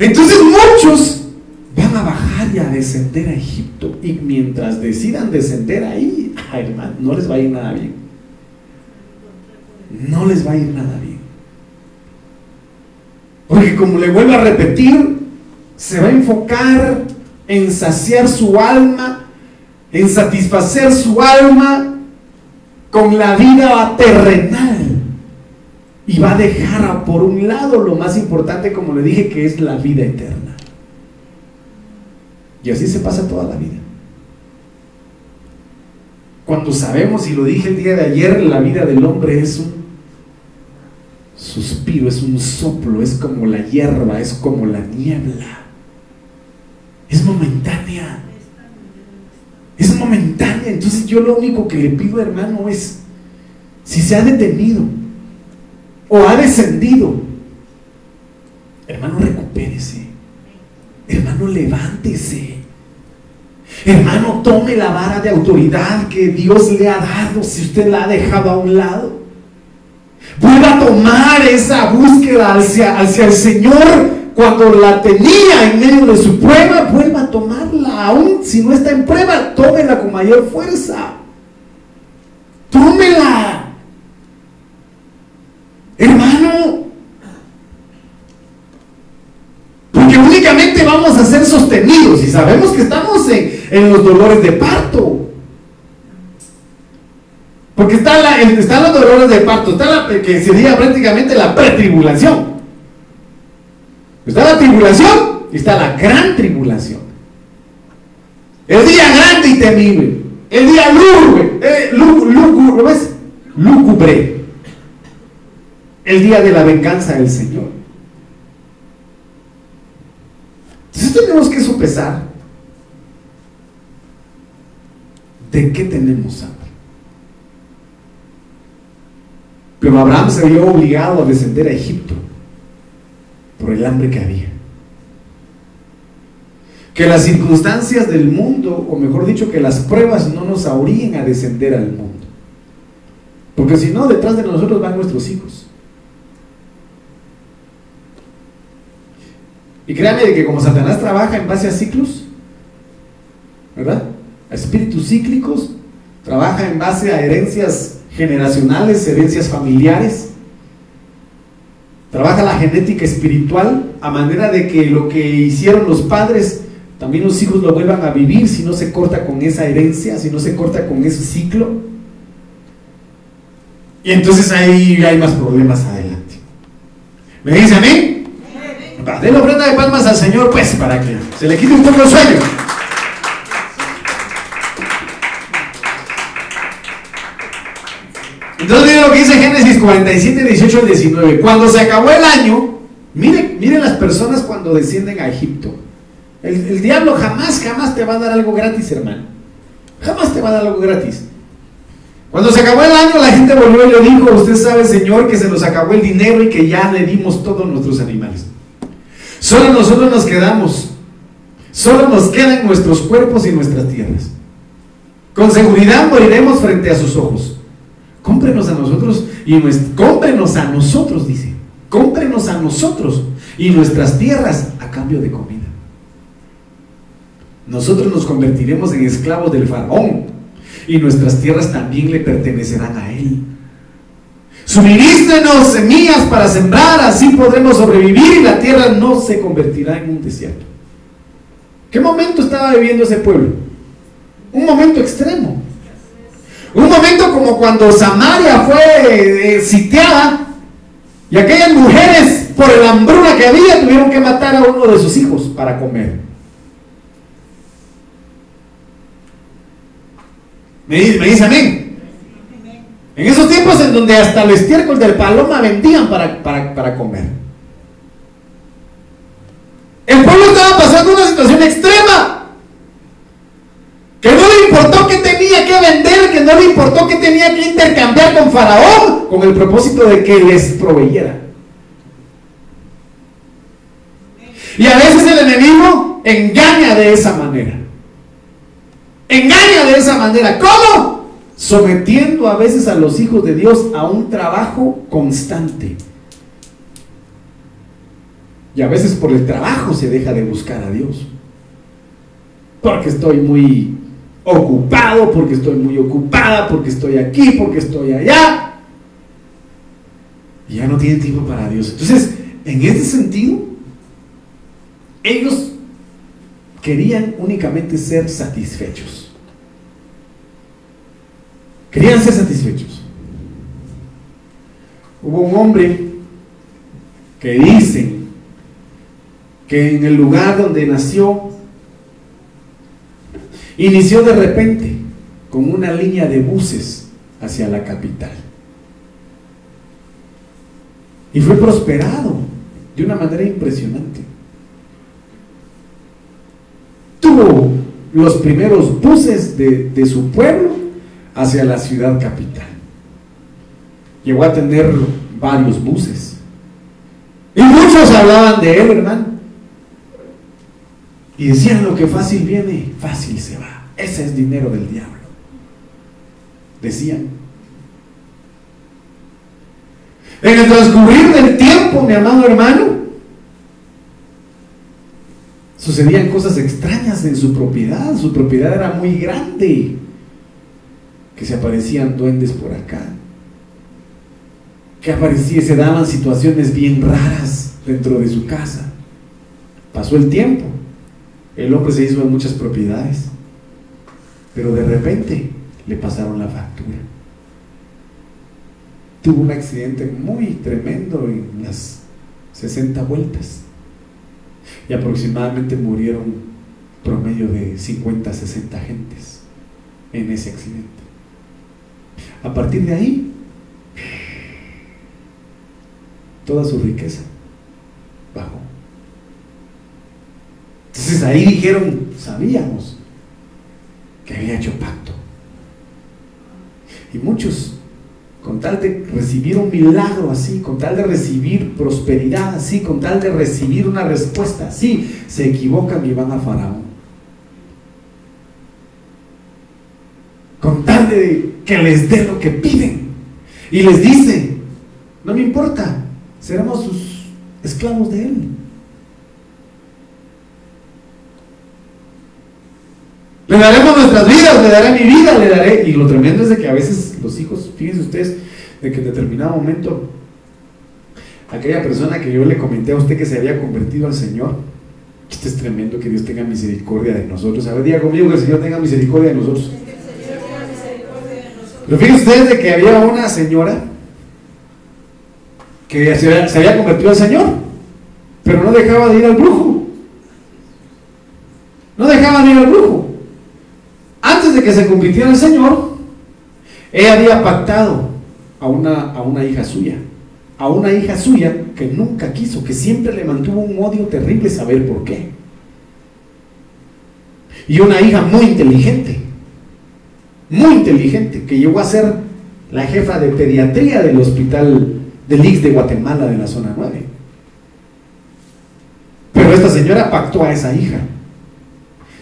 Entonces muchos van a bajar y a descender a Egipto. Y mientras decidan descender ahí, hermano, no les va a ir nada bien. No les va a ir nada bien. Porque como le vuelvo a repetir, se va a enfocar en saciar su alma, en satisfacer su alma con la vida terrenal. Y va a dejar por un lado lo más importante, como le dije, que es la vida eterna. Y así se pasa toda la vida. Cuando sabemos, y lo dije el día de ayer, la vida del hombre es un suspiro, es un soplo, es como la hierba, es como la niebla. Es momentánea. Es momentánea. Entonces yo lo único que le pido, hermano, es, si se ha detenido o ha descendido, hermano, recupérese. Hermano, levántese. Hermano, tome la vara de autoridad que Dios le ha dado si usted la ha dejado a un lado. Vuelva a tomar esa búsqueda hacia, hacia el Señor cuando la tenía en medio de su prueba, vuelva a tomarla. Aún si no está en prueba, tómela con mayor fuerza. Tómela. Hermano, porque únicamente vamos a ser sostenidos y sabemos que estamos en, los dolores de parto. Porque están los dolores de parto, está la, que sería prácticamente la pretribulación. Está la tribulación y está la gran tribulación. El día grande y temible. El día lúgubre. Eh, Lúgubre. El día de la venganza del Señor. Entonces tenemos que sopesar de qué tenemos hambre. Pero Abraham se vio obligado a descender a Egipto por el hambre que había. Que las circunstancias del mundo, o mejor dicho, que las pruebas no nos orillen a descender al mundo. Porque si no, detrás de nosotros van nuestros hijos. Y créanme que como Satanás trabaja en base a ciclos, ¿verdad? A espíritus cíclicos, trabaja en base a herencias generacionales, herencias familiares, trabaja la genética espiritual a manera de que lo que hicieron los padres, también los hijos lo vuelvan a vivir si no se corta con esa herencia, si no se corta con ese ciclo. Y entonces ahí hay más problemas adelante. ¿Me dice a mí? denle ofrenda de palmas al Señor, pues, para que se le quite un poco el sueño. Entonces miren lo que dice Génesis 47, 18 al 19. Cuando se acabó el año, miren, miren las personas cuando descienden a Egipto. El, el, diablo jamás, jamás te va a dar algo gratis, hermano. Jamás te va a dar algo gratis. Cuando se acabó el año, la gente volvió y le dijo, usted sabe, Señor, que se nos acabó el dinero y que ya le dimos todos nuestros animales. Solo nosotros nos quedamos. Solo nos quedan nuestros cuerpos y nuestras tierras. Con seguridad moriremos frente a sus ojos. Cómprenos a nosotros y cómprenos a nosotros, dice. Cómprenos a nosotros y nuestras tierras a cambio de comida. Nosotros nos convertiremos en esclavos del faraón y nuestras tierras también le pertenecerán a él. Suministrenos semillas para sembrar, así podremos sobrevivir y la tierra no se convertirá en un desierto. ¿Qué momento estaba viviendo ese pueblo? Un momento extremo. Un momento como cuando Samaria fue eh, sitiada y aquellas mujeres, por el hambruna que había, tuvieron que matar a uno de sus hijos para comer. Me, me dice amén. En esos tiempos en donde hasta el estiércol del paloma vendían para, para, comer. El pueblo estaba pasando una situación extrema. Que no le importó que tenía que vender, que no le importó que tenía que intercambiar con Faraón con el propósito de que les proveyera. Y a veces el enemigo engaña de esa manera. Engaña de esa manera. ¿Cómo? sometiendo a veces a los hijos de Dios a un trabajo constante. Y a veces por el trabajo se deja de buscar a Dios. Porque estoy muy ocupado, porque estoy muy ocupada, porque estoy aquí, porque estoy allá. Y ya no tienen tiempo para Dios. Entonces, en este sentido, ellos querían únicamente ser satisfechos. Querían ser satisfechos. Hubo un hombre que dice que en el lugar donde nació inició de repente con una línea de buses hacia la capital. Y fue prosperado de una manera impresionante. Tuvo los primeros buses de, de su pueblo hacia la ciudad capital. Llegó a tener varios buses. Y muchos hablaban de él, hermano. Y decían, lo que fácil viene, fácil se va. Ese es dinero del diablo. Decían. En el transcurrir del tiempo, mi amado hermano, sucedían cosas extrañas en su propiedad. Su propiedad era muy grande. Que se aparecían duendes por acá. Que aparecían, se daban situaciones bien raras dentro de su casa. Pasó el tiempo. El hombre se hizo en muchas propiedades. Pero de repente le pasaron la factura. Tuvo un accidente muy tremendo en las 60 vueltas. Y aproximadamente murieron promedio de 50 60 gentes en ese accidente. A partir de ahí, toda su riqueza bajó. Entonces ahí dijeron, sabíamos que había hecho pacto. Y muchos, con tal de recibir un milagro así, con tal de recibir prosperidad así, con tal de recibir una respuesta así, se equivocan y van a Faraón. Con tal de que les dé lo que piden. Y les dice, no me importa, seremos sus esclavos de él. Le daremos nuestras vidas, le daré mi vida, le daré. Y lo tremendo es de que a veces los hijos, fíjense ustedes, de que en determinado momento, aquella persona que yo le comenté a usted que se había convertido al Señor, este es tremendo que Dios tenga misericordia de nosotros. A ver, diga conmigo que el Señor tenga misericordia de nosotros. Pero fíjense ustedes de que había una señora que se había, se había convertido al Señor, pero no dejaba de ir al brujo. No dejaba de ir al brujo antes de que se convirtiera el Señor, ella había pactado a una, a una hija suya, a una hija suya que nunca quiso, que siempre le mantuvo un odio terrible saber por qué. Y una hija muy inteligente, muy inteligente, que llegó a ser la jefa de pediatría del hospital del IX de Guatemala de la zona 9. Pero esta señora pactó a esa hija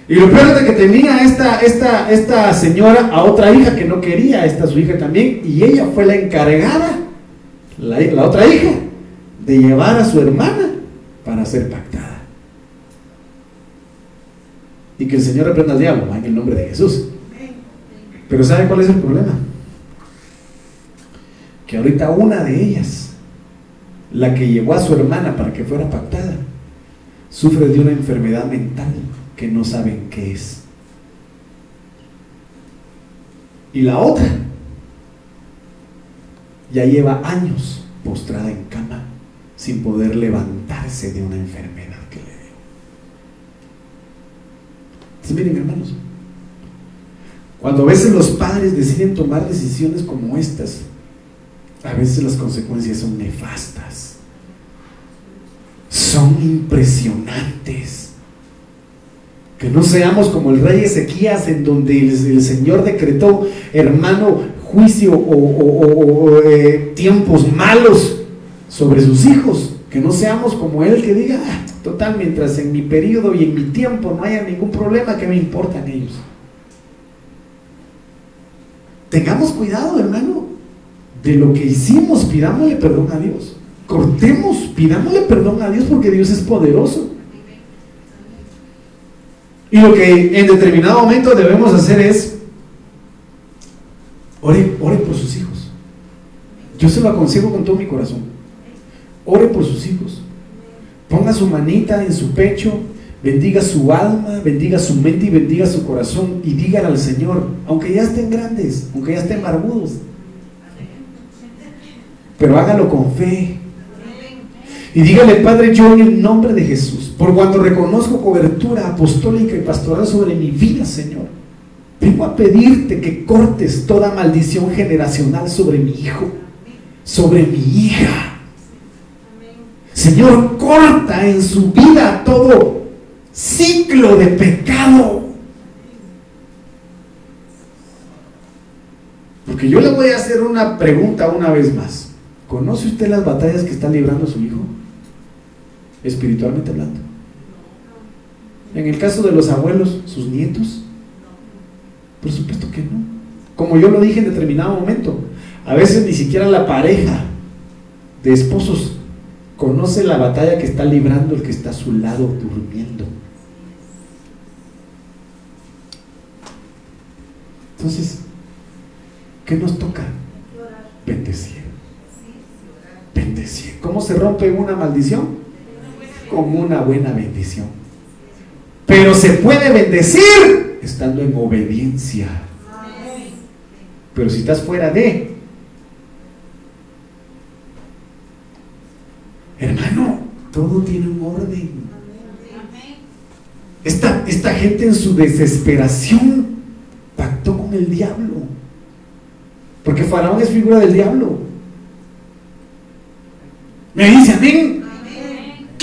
y lo peor es que tenía esta, esta, esta señora a otra hija que no quería, esta su hija también, y ella fue la encargada, la, la otra hija, de llevar a su hermana para ser pactada. Y que el Señor reprenda al diablo en el nombre de Jesús. Pero ¿sabe cuál es el problema? Que ahorita una de ellas, la que llevó a su hermana para que fuera pactada, sufre de una enfermedad mental que no saben qué es. Y la otra ya lleva años postrada en cama sin poder levantarse de una enfermedad que le dio. Entonces miren hermanos, cuando a veces los padres deciden tomar decisiones como estas, a veces las consecuencias son nefastas, son impresionantes. Que no seamos como el rey Ezequías, en donde el, Señor decretó, hermano, juicio o, eh, tiempos malos sobre sus hijos. Que no seamos como él que diga, ah, total, mientras en mi periodo y en mi tiempo no haya ningún problema, que me importan ellos? Tengamos cuidado, hermano, de lo que hicimos, pidámosle perdón a Dios. Cortemos, pidámosle perdón a Dios porque Dios es poderoso. Y lo que en determinado momento debemos hacer es, ore, ore por sus hijos. Yo se lo aconsejo con todo mi corazón. Ore por sus hijos. Ponga su manita en su pecho, bendiga su alma, bendiga su mente y bendiga su corazón y dígale al Señor, aunque ya estén grandes, aunque ya estén barbudos, pero hágalo con fe, y dígale, Padre, yo en el nombre de Jesús, por cuanto reconozco cobertura apostólica y pastoral sobre mi vida, Señor. vengo a pedirte que cortes toda maldición generacional sobre mi hijo, sobre mi hija. Señor, corta en su vida todo ciclo de pecado. Porque yo le voy a hacer una pregunta una vez más. ¿Conoce usted las batallas que está librando su hijo? Espiritualmente hablando. En el caso de los abuelos, sus nietos. Por supuesto que no. Como yo lo dije en determinado momento, a veces ni siquiera la pareja de esposos conoce la batalla que está librando el que está a su lado durmiendo. Entonces, ¿qué nos toca? Bendecir. Bendecir. ¿Cómo se rompe una maldición? Con una buena bendición. Pero se puede bendecir estando en obediencia. Pero si estás fuera de, hermano, todo tiene un orden. Esta, esta gente en su desesperación pactó con el diablo. Porque Faraón es figura del diablo. Me dice amén.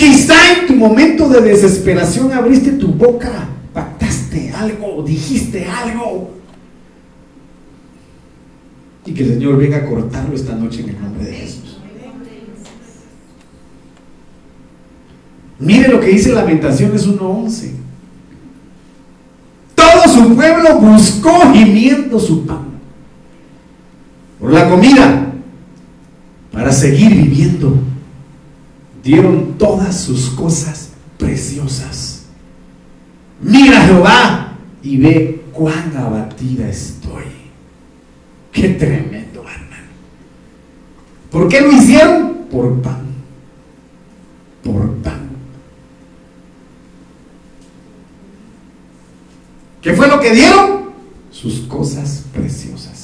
Quizá en tu momento de desesperación abriste tu boca, pactaste algo, dijiste algo. Y que el Señor venga a cortarlo esta noche en el nombre de Jesús. Mire lo que dice Lamentaciones 1.11. Todo su pueblo buscó gimiendo su pan por la comida para seguir viviendo dieron todas sus cosas preciosas. Mira Jehová y ve cuán abatida estoy. Qué tremendo, hermano. ¿Por qué lo hicieron? Por pan. Por pan. ¿Qué fue lo que dieron? Sus cosas preciosas.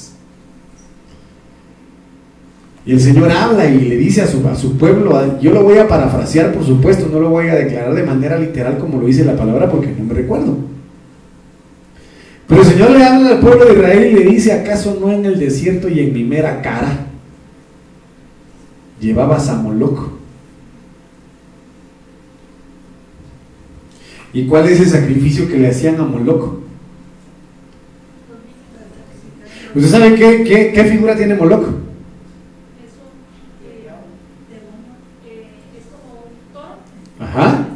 Y el Señor habla y le dice a su, a su pueblo, yo lo voy a parafrasear por supuesto, no lo voy a declarar de manera literal como lo dice la palabra porque no me recuerdo. Pero el Señor le habla al pueblo de Israel y le dice, ¿acaso no en el desierto y en mi mera cara llevabas a Moloch? ¿Y cuál es el sacrificio que le hacían a Moloch? ¿Usted sabe qué, qué, qué figura tiene Moloch? Ajá.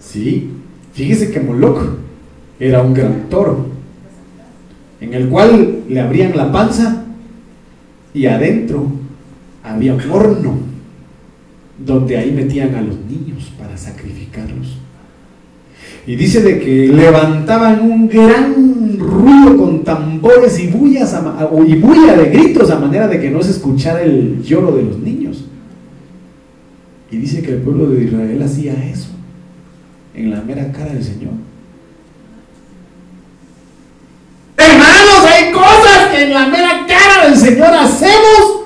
Sí, fíjese que Moloch era un gran toro, en el cual le abrían la panza y adentro había un horno donde ahí metían a los niños para sacrificarlos. Y dice de que levantaban un gran ruido con tambores y bullas y bulla de gritos a manera de que no se escuchara el lloro de los niños. Y dice que el pueblo de Israel hacía eso en la mera cara del Señor. Hermanos, hay cosas que en la mera cara del Señor hacemos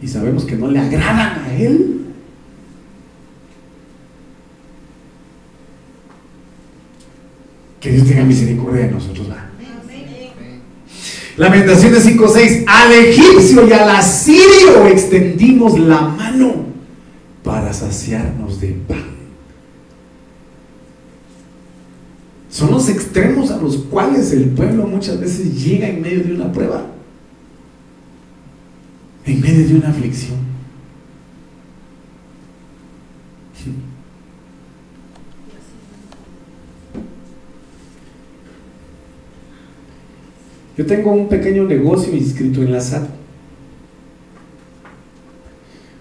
y sabemos que no le agradan a Él. Que Dios tenga misericordia de nosotros. Lamentaciones 5:6. Al egipcio y al asirio extendimos la mano para saciarnos de pan. Son los extremos a los cuales el pueblo muchas veces llega en medio de una prueba, en medio de una aflicción. Yo tengo un pequeño negocio inscrito en la SAT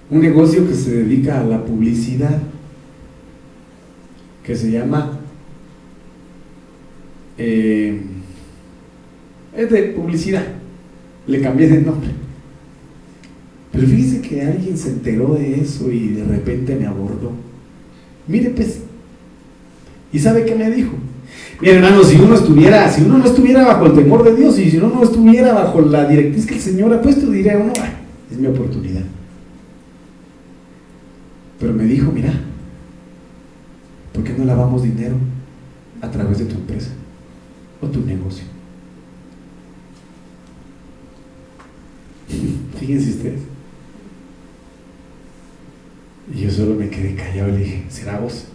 un negocio que se dedica a la publicidad, que se llama, eh, es de publicidad, le cambié de nombre. Pero fíjese que alguien se enteró de eso y de repente me abordó. Mire pues, ¿y sabe qué me dijo? Mire hermano, si uno estuviera, si uno no estuviera bajo el temor de Dios y si uno no estuviera bajo la directriz que el Señor ha puesto, diría uno, es mi oportunidad. Pero me dijo, mira, ¿por qué no lavamos dinero a través de tu empresa o tu negocio. Fíjense ustedes. Y yo solo me quedé callado y le dije, ¿será vos?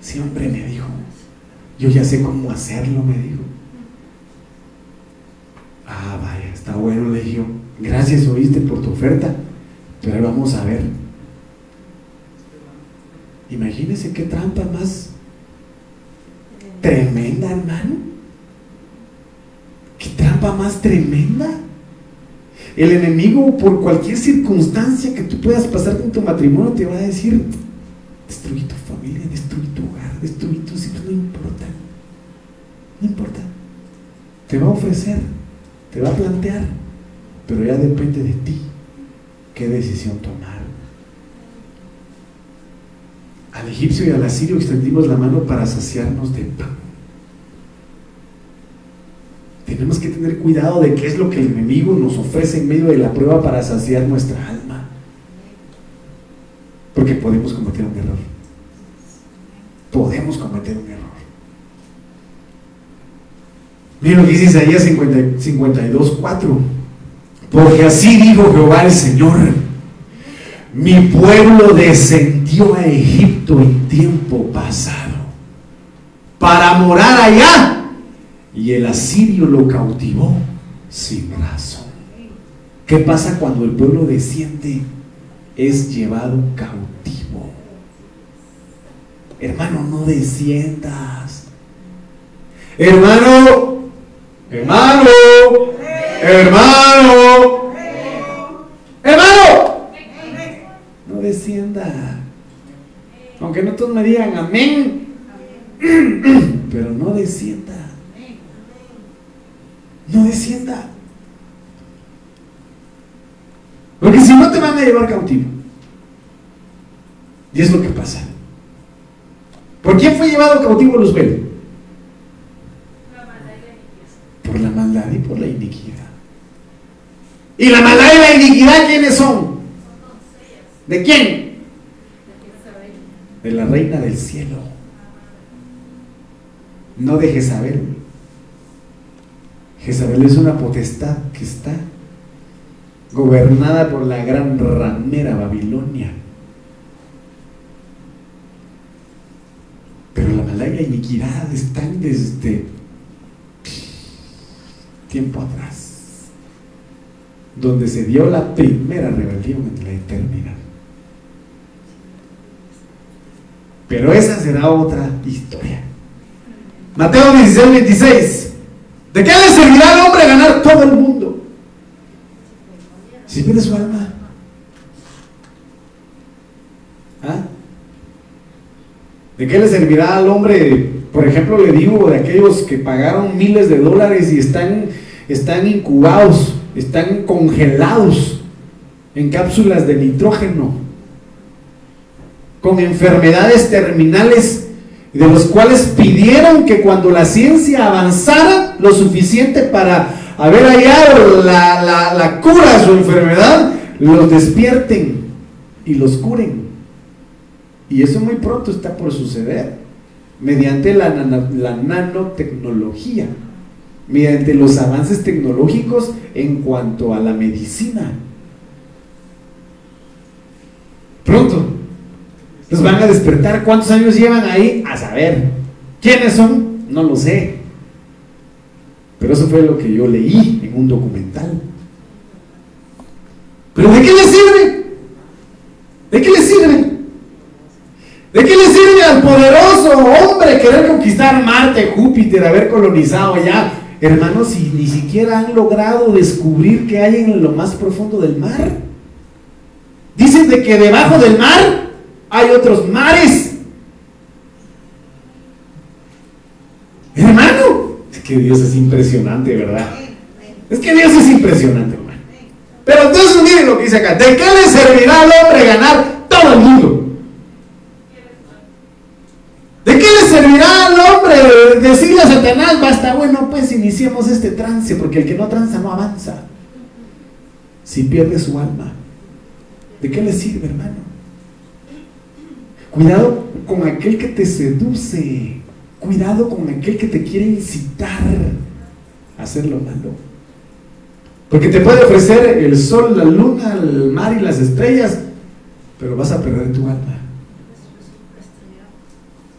Sí, hombre, me dijo. Yo ya sé cómo hacerlo, me dijo. Ah, vaya, está bueno, le dije. Gracias, oíste, por tu oferta. Pero vamos a ver. Imagínense qué trampa más tremenda, hermano. Qué trampa más tremenda. El enemigo, por cualquier circunstancia que tú puedas pasar con tu matrimonio, te va a decir, destruí tu familia, destruí tu hogar, destruí tus hijos, no importa. No importa. Te va a ofrecer, te va a plantear, pero ya depende de ti qué decisión tomar. Al egipcio y al asirio extendimos la mano para saciarnos de pan. Tenemos que tener cuidado de qué es lo que el enemigo nos ofrece en medio de la prueba para saciar nuestra alma. Porque podemos cometer un error. Podemos cometer un error. Miren lo que dice Isaías 52, 4. Porque así dijo Jehová el Señor. Mi pueblo descendió a Egipto en tiempo pasado para morar allá y el asirio lo cautivó sin razón. ¿Qué pasa cuando el pueblo desciende? Es llevado cautivo. Hermano, no desciendas. Hermano, hermano, hermano, hermano, no descienda. Aunque no todos me digan amén, pero no descienda no descienda. Porque si no te van a llevar cautivo. Y es lo que pasa. ¿Por quién fue llevado cautivo Luzbel? Por la maldad y por la iniquidad. ¿Y la maldad y la iniquidad quiénes son? ¿De quién? De la reina del cielo. No de Jezabel. Jezabel es una potestad que está gobernada por la gran ramera Babilonia. Pero la maldad y la iniquidad están desde tiempo atrás, donde se dio la primera rebelión en la eternidad. Pero esa será otra historia. Mateo 16, 26. ¿De qué le servirá al hombre ganar todo el mundo? Si pierde su alma. ¿Ah? ¿De qué le servirá al hombre? Por ejemplo, le digo de aquellos que pagaron miles de dólares y están, están incubados, están congelados en cápsulas de nitrógeno, con enfermedades terminales de los cuales pidieron que cuando la ciencia avanzara lo suficiente para haber hallado la, la cura a su enfermedad, los despierten y los curen. Y eso muy pronto está por suceder mediante la, la, nanotecnología, mediante los avances tecnológicos en cuanto a la medicina. Pronto los van a despertar. ¿Cuántos años llevan ahí? A saber. ¿Quiénes son? No lo sé. Pero eso fue lo que yo leí en un documental. ¿Pero de qué le sirve? ¿De qué le sirve? ¿De qué le sirve al poderoso hombre querer conquistar Marte, Júpiter, haber colonizado ya? Hermanos, si ni siquiera han logrado descubrir qué hay en lo más profundo del mar. Dicen de que debajo del mar hay otros mares. Hermano, es que Dios es impresionante, ¿verdad? Es que Dios es impresionante, hermano. Pero entonces miren lo que dice acá. ¿De qué le servirá al hombre ganar todo el mundo? ¿De qué le servirá al hombre decirle a Satanás, basta, bueno, pues iniciemos este trance, porque el que no tranza no avanza. Si pierde su alma, ¿de qué le sirve, hermano? Cuidado con aquel que te seduce. Cuidado con aquel que te quiere incitar a hacer lo malo. Porque te puede ofrecer el sol, la luna, el mar y las estrellas, pero vas a perder tu alma.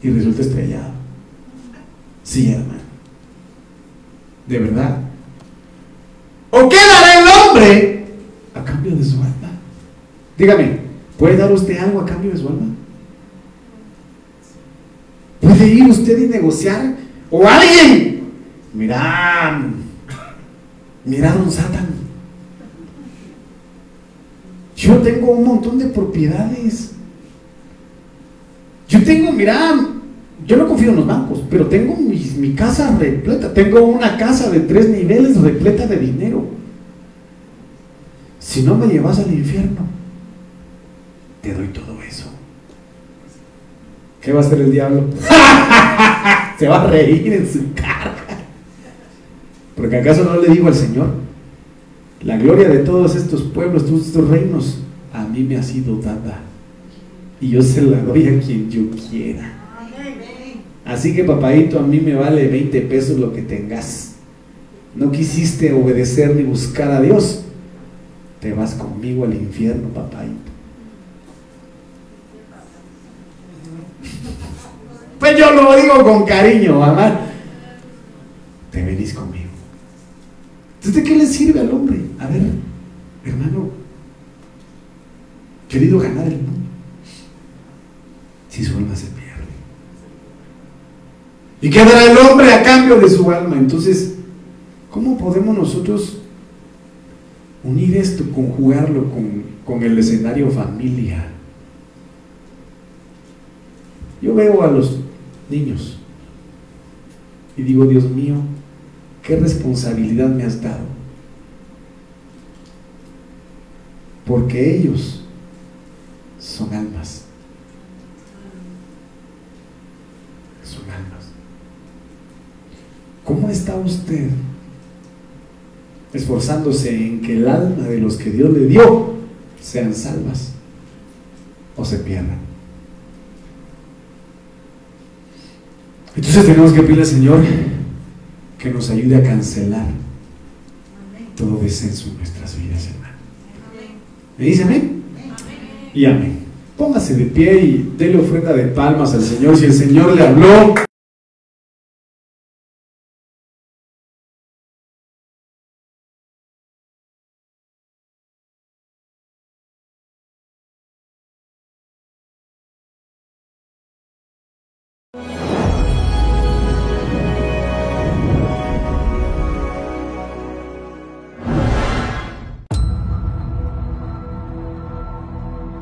Y resulta estrellado. Sí, hermano. De verdad. ¿O qué dará el hombre a cambio de su alma? Dígame, ¿puede dar usted algo a cambio de su alma? ¿Puede ir usted y negociar? ¿O alguien? Mira, mira, don Satan. Yo tengo un montón de propiedades. Yo tengo, mira, yo no confío en los bancos, pero tengo mi, casa repleta. Tengo una casa de tres niveles repleta de dinero. Si no me llevas al infierno, te doy todo eso. ¿Qué va a hacer el diablo? Se va a reír en su cara. Porque acaso no le digo al Señor, la gloria de todos estos pueblos, todos estos reinos, a mí me ha sido dada. Y yo se la doy a quien yo quiera. Así que papadito, a mí me vale 20 pesos lo que tengas. No quisiste obedecer ni buscar a Dios. Te vas conmigo al infierno, papadito. Pues yo lo digo con cariño, mamá. Te venís conmigo. Entonces, ¿de qué le sirve al hombre? A ver, hermano, querido ganar el mundo. Si su alma se pierde. ¿Y qué dará el hombre a cambio de su alma? Entonces, ¿cómo podemos nosotros unir esto, conjugarlo con, con el escenario familia? Yo veo a los niños y digo, Dios mío, ¿qué responsabilidad me has dado? Porque ellos son almas. Son almas. ¿Cómo está usted esforzándose en que el alma de los que Dios le dio sean salvas o se pierdan? Entonces tenemos que pedirle al Señor que nos ayude a cancelar todo descenso en nuestras vidas, hermano. ¿Me dice amén? Y amén. Póngase de pie y déle ofrenda de palmas al Señor. Si el Señor le habló,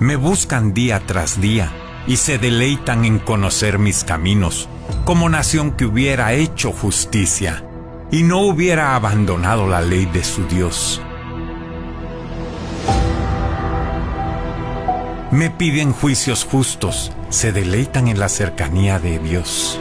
Me buscan día tras día y se deleitan en conocer mis caminos, como nación que hubiera hecho justicia y no hubiera abandonado la ley de su Dios. Me piden juicios justos, se deleitan en la cercanía de Dios.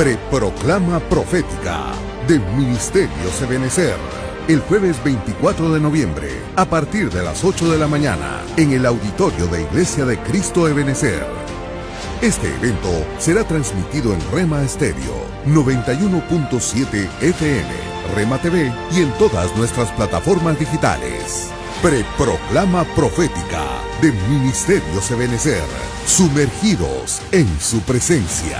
Preproclama Profética del Ministerio Sebenecer. El jueves 24 de noviembre, a partir de las 8 de la mañana, en el auditorio de Iglesia de Cristo Ebenecer. Este evento será transmitido en Rema Stereo 91.7 FM, Rema TV y en todas nuestras plataformas digitales. Preproclama Profética de Ministerio Ebenecer, sumergidos en su presencia.